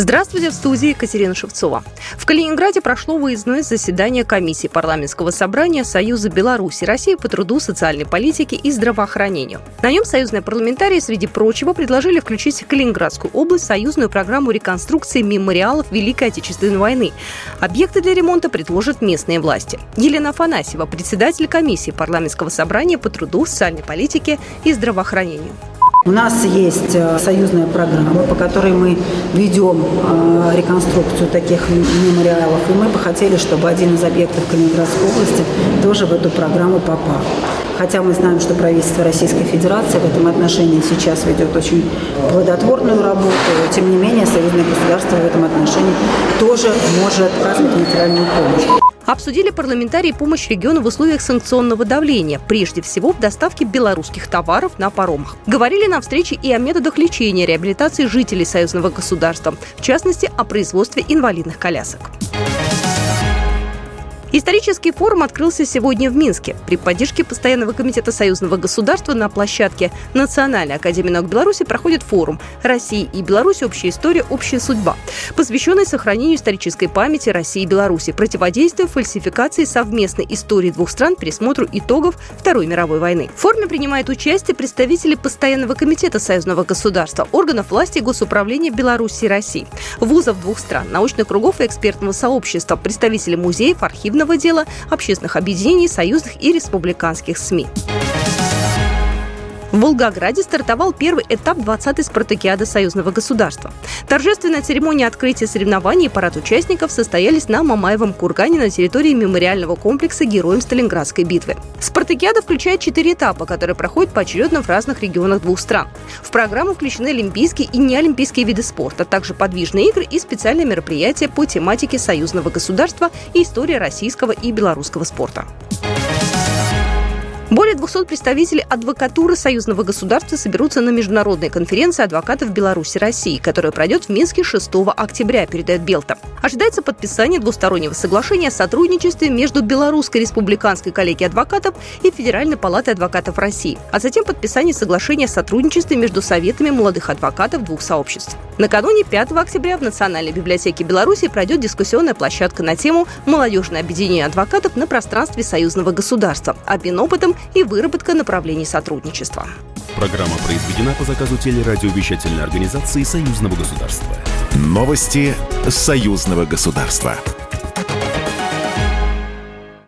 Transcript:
Здравствуйте, в студии Екатерина Шевцова. В Калининграде прошло выездное заседание комиссии парламентского собрания Союза Беларуси России по труду, социальной политике и здравоохранению. На нем союзные парламентарии, среди прочего, предложили включить в Калининградскую область союзную программу реконструкции мемориалов Великой Отечественной войны. Объекты для ремонта предложат местные власти. Елена Афанасьева, председатель комиссии парламентского собрания по труду, социальной политике и здравоохранению. У нас есть э, союзная программа, по которой мы ведем э, реконструкцию таких мемориалов, и мы бы хотели, чтобы один из объектов Калининградской области тоже в эту программу попал. Хотя мы знаем, что правительство Российской Федерации в этом отношении сейчас ведет очень плодотворную работу, тем не менее союзное государство в этом отношении тоже может оказывать материальную помощь. Обсудили парламентарии помощь региону в условиях санкционного давления, прежде всего в доставке белорусских товаров на паромах. Говорили на встрече и о методах лечения реабилитации жителей союзного государства, в частности, о производстве инвалидных колясок. Исторический форум открылся сегодня в Минске. При поддержке Постоянного комитета союзного государства на площадке Национальной академии наук Беларуси проходит форум «Россия и Беларусь. Общая история. Общая судьба», посвященный сохранению исторической памяти России и Беларуси, противодействию фальсификации совместной истории двух стран, пересмотру итогов Второй мировой войны. В форуме принимают участие представители Постоянного комитета союзного государства, органов власти и госуправления Беларуси и России, вузов двух стран, научных кругов и экспертного сообщества, представители музеев, архивных судебного дела, общественных объединений, союзных и республиканских СМИ. В Волгограде стартовал первый этап 20-й спартакиады союзного государства. Торжественная церемония открытия соревнований и парад участников состоялись на Мамаевом кургане на территории мемориального комплекса Героям Сталинградской битвы. Спартакиада включает четыре этапа, которые проходят поочередно в разных регионах двух стран. В программу включены олимпийские и неолимпийские виды спорта, а также подвижные игры и специальные мероприятия по тематике союзного государства и истории российского и белорусского спорта. Более 200 представителей адвокатуры союзного государства соберутся на международной конференции адвокатов Беларуси России, которая пройдет в Минске 6 октября, передает Белта. Ожидается подписание двустороннего соглашения о сотрудничестве между Белорусской республиканской коллегией адвокатов и Федеральной палатой адвокатов России, а затем подписание соглашения о сотрудничестве между советами молодых адвокатов двух сообществ. Накануне 5 октября в Национальной библиотеке Беларуси пройдет дискуссионная площадка на тему «Молодежное объединение адвокатов на пространстве союзного государства. Обмен опытом и выработка направлений сотрудничества. Программа произведена по заказу телерадиовещательной организации Союзного государства. Новости Союзного государства.